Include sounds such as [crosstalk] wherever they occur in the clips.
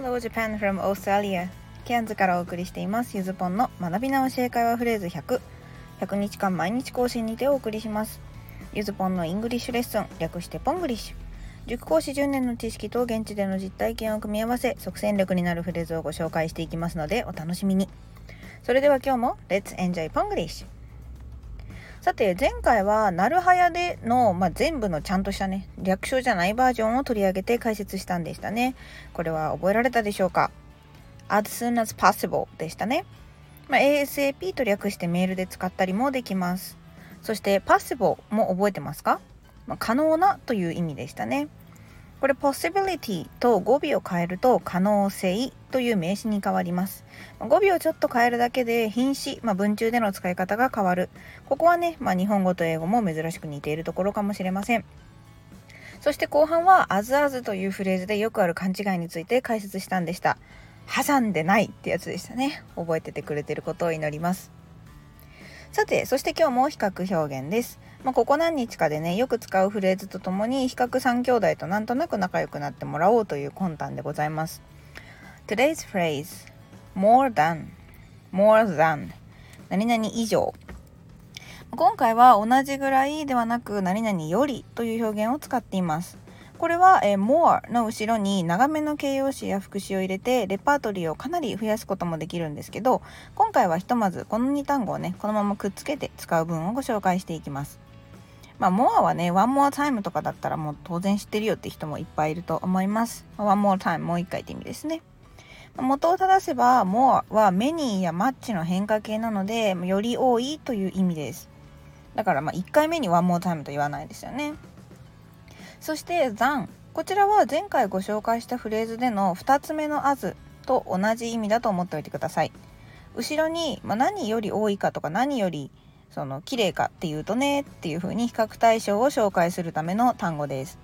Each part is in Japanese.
Hello Japan from Australia. ケアンズからお送りしています。ゆずぽんの学び直し英会話フレーズ100 100日間毎日更新にてお送りします。ゆずぽんの English lesson。略してポングリッシュ。塾講師10年の知識と現地での実体験を組み合わせ即戦力になるフレーズをご紹介していきますのでお楽しみに。それでは今日も Let's enjoy ポングリッシュさて前回はなるはやでの、まあ、全部のちゃんとしたね略称じゃないバージョンを取り上げて解説したんでしたね。これは覚えられたでしょうか？As soon as possible でしたね、まあ、ASAP と略してメールで使ったりもできます。そして possible も覚えてますか、まあ、可能なという意味でしたね。これ possibility と語尾を変えると可能性という名詞に変わります。語尾をちょっと変えるだけで品詞、まあ、文中での使い方が変わる。ここはね、まあ、日本語と英語も珍しく似ているところかもしれません。そして後半は as as というフレーズでよくある勘違いについて解説したんでした。挟んでないってやつでしたね。覚えててくれてることを祈ります。さてそして今日も比較表現です。まあ、ここ何日かでねよく使うフレーズとともに比較3兄弟となんとなく仲良くなってもらおうという魂胆でございます。Today's phrase more than more than 何々以上。今回は同じぐらいではなく何々よりという表現を使っています。これは、えー、more の後ろに長めの形容詞や副詞を入れてレパートリーをかなり増やすこともできるんですけど今回はひとまずこの2単語をねこのままくっつけて使う文をご紹介していきます。まあ more はね one more time とかだったらもう当然知ってるよって人もいっぱいいると思います。one more time もう一回って意味ですね。元を正せば more は many や much の変化形なのでより多いという意味です。だからまあ1回目に one more time と言わないですよね。そして than こちらは前回ご紹介したフレーズでの2つ目の as と同じ意味だと思っておいてください。後ろに、ま、何より多いかとか何よりその綺麗かっていうとねっていう風に比較対象を紹介するための単語です。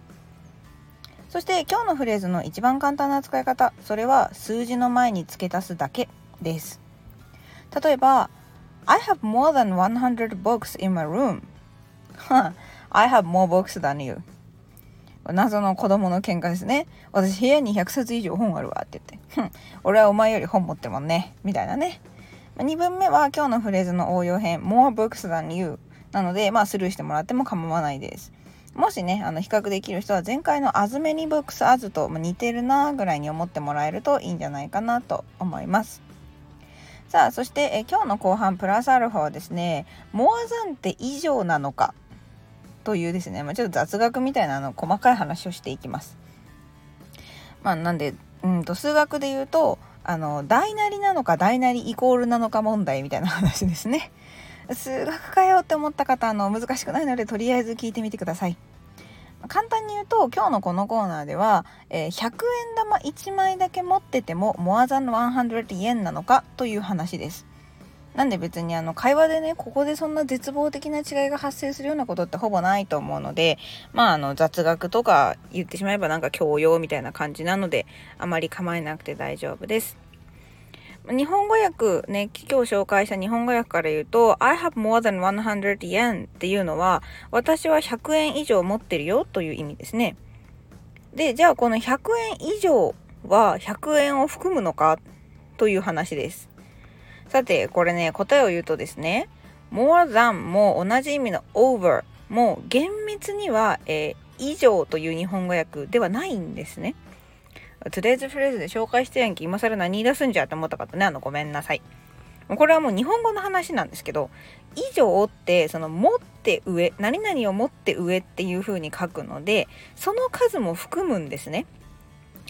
そして今日のフレーズの一番簡単な使い方それは数字の前に付け足すだけです例えば I have more than 100 books in my room [laughs] I have more books than you 謎の子供の喧嘩ですね。私部屋に100冊以上本あるわって言って。[laughs] 俺はお前より本持ってるもんね。みたいなね。2文目は今日のフレーズの応用編 more books than you なので、まあスルーしてもらっても構わないです。もしね、あの比較できる人は前回の as many books as と似てるなぐらいに思ってもらえるといいんじゃないかなと思います。さあ、そしてえ今日の後半プラスアルファはですね、more than って以上なのかというですね、まあ、ちょっと雑学みたいなの細かい話をしていきます。まあ、なんで、うんと数学で言うとあの大なりなのか大なりイコールなのか問題みたいな話ですね。数学かよって思った方あの難しくないのでとりあえず聞いてみてください。簡単に言うと今日のこのコーナーでは、えー、100円玉1枚だけ持っててもモアザン100円なのかという話です。なんで別にあの会話でねここでそんな絶望的な違いが発生するようなことってほぼないと思うのでまああの雑学とか言ってしまえばなんか教養みたいな感じなのであまり構えなくて大丈夫です。日本語訳ね、今日紹介した日本語訳から言うと、I have more than 100 yen っていうのは、私は100円以上持ってるよという意味ですね。で、じゃあこの100円以上は100円を含むのかという話です。さて、これね、答えを言うとですね、more than も同じ意味の over も厳密には、えー、以上という日本語訳ではないんですね。トゥデイズフレーズで紹介してやんけ、今更何言い出すんじゃって思った方ね、あの、ごめんなさい。これはもう日本語の話なんですけど、以上って、その、持って上、何々を持って上っていう風に書くので、その数も含むんですね。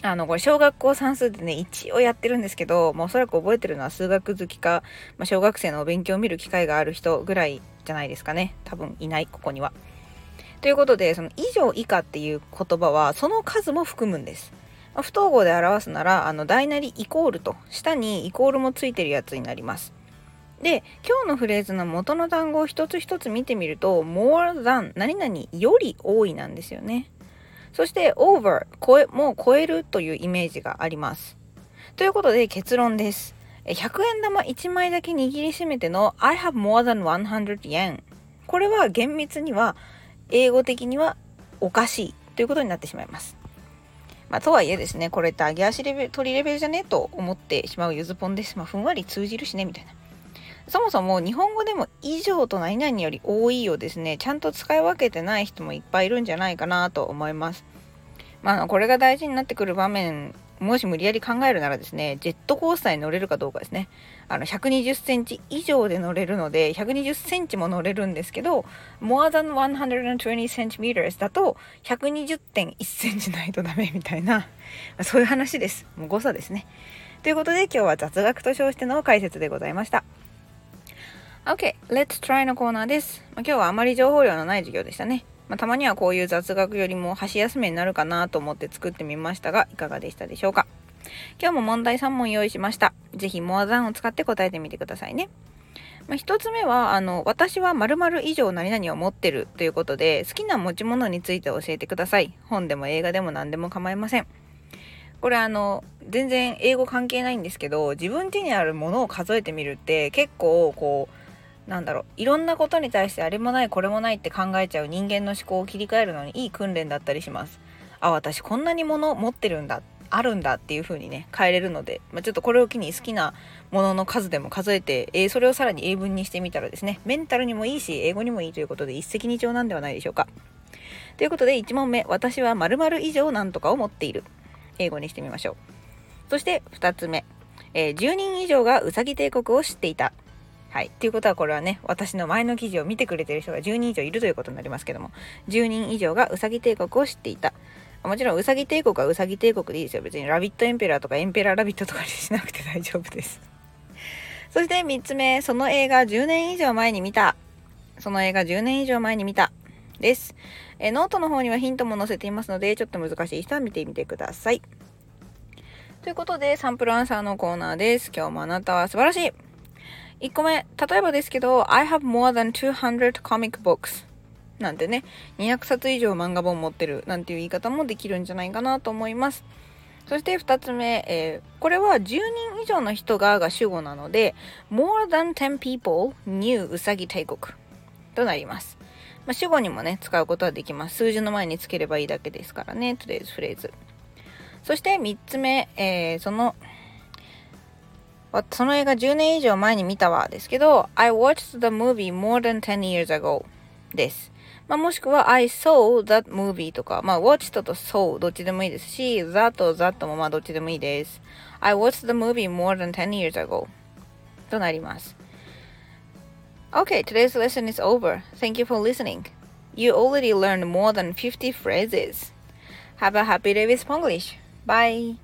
あの、これ小学校算数でね、一応やってるんですけど、もうおそらく覚えてるのは数学好きか、まあ、小学生のお勉強を見る機会がある人ぐらいじゃないですかね。多分いない、ここには。ということで、その以上以下っていう言葉は、その数も含むんです。不等号で表すなら、あの、大なりイコールと、下にイコールもついてるやつになります。で、今日のフレーズの元の単語を一つ一つ見てみると、more than 何々より多いなんですよね。そして over もう超えるというイメージがあります。ということで結論です。100円玉1枚だけ握りしめての I have more than 100 yen これは厳密には英語的にはおかしいということになってしまいます。まあ、とはいえですね、これって揚げ足レベ鳥レベルじゃねと思ってしまうゆずぽんです。まあ、ふんわり通じるしね、みたいな。そもそも日本語でも以上と何々より多いをですね、ちゃんと使い分けてない人もいっぱいいるんじゃないかなと思います。まあ、これが大事になってくる場面もし無理やり考えるならですね、ジェットコースターに乗れるかどうかですね。あの、120センチ以上で乗れるので、120センチも乗れるんですけど、more than 120 centimeters だと、120.1センチないとダメみたいな、そういう話です。もう誤差ですね。ということで、今日は雑学と称しての解説でございました。OK, let's try のコーナーです。今日はあまり情報量のない授業でしたね。まあ、たまにはこういう雑学よりも箸休めになるかなと思って作ってみましたが、いかがでしたでしょうか？今日も問題3問用意しました。ぜひモアザンを使って答えてみてくださいね。まあ、1つ目は、あの、私は〇〇以上何々を持ってるということで、好きな持ち物について教えてください。本でも映画でも何でも構いません。これあの、全然英語関係ないんですけど、自分家にあるものを数えてみるって結構こう、なんだろう。いろんなことに対してあれもないこれもないって考えちゃう人間の思考を切り替えるのにいい訓練だったりします。あ私こんなに物持ってるんだ。あるんだっていう風にね変えれるので、まあ、ちょっとこれを機に好きなものの数でも数えて、えー、それをさらに英文にしてみたらですねメンタルにもいいし英語にもいいということで一石二鳥なんではないでしょうか。ということで1問目。私は〇〇以上なんとかを持っている。英語にしてみましょう。そして2つ目、えー、10人以上がうさぎ帝国を知っていた。はい。ということはこれはね、私の前の記事を見てくれてる人が10人以上いるということになりますけども、10人以上がうさぎ帝国を知っていた。もちろんうさぎ帝国はうさぎ帝国でいいですよ。別に rabbit emperor とか emperor rabbit とかにしなくて大丈夫です。[laughs] そして3つ目、その映画10年以上前に見た。その映画10年以上前に見た。です。えノートの方にはヒントも載せていますので、ちょっと難しい人は見てみてください。ということで、 sample answer のコーナーです。今日もあなたは素晴らしい。1個目、例えばですけど、I have more than 200 comic books なんてね、200冊以上漫画本持ってるなんていう言い方もできるんじゃないかなと思います。そして2つ目、えー、これは10人以上の人がが主語なので、more than 10 people knew うさぎ帝国となります。まあ、主語にもね、使うことはできます。数字の前につければいいだけですからね、today's phrase。そして3つ目、えー、そのその映画10年以上前に見たわですけど、I watched the movie more than 10 years ago です。まあ、もしくは I saw that movie とか、まあ、watched と saw どっちでもいいですし、that と that もまあどっちでもいいです。I watched the movie more than 10 years ago となります。Okay, today's lesson is over. Thank you for listening. You already learned more than 50 phrases. Have a happy day with Spanglish. Bye.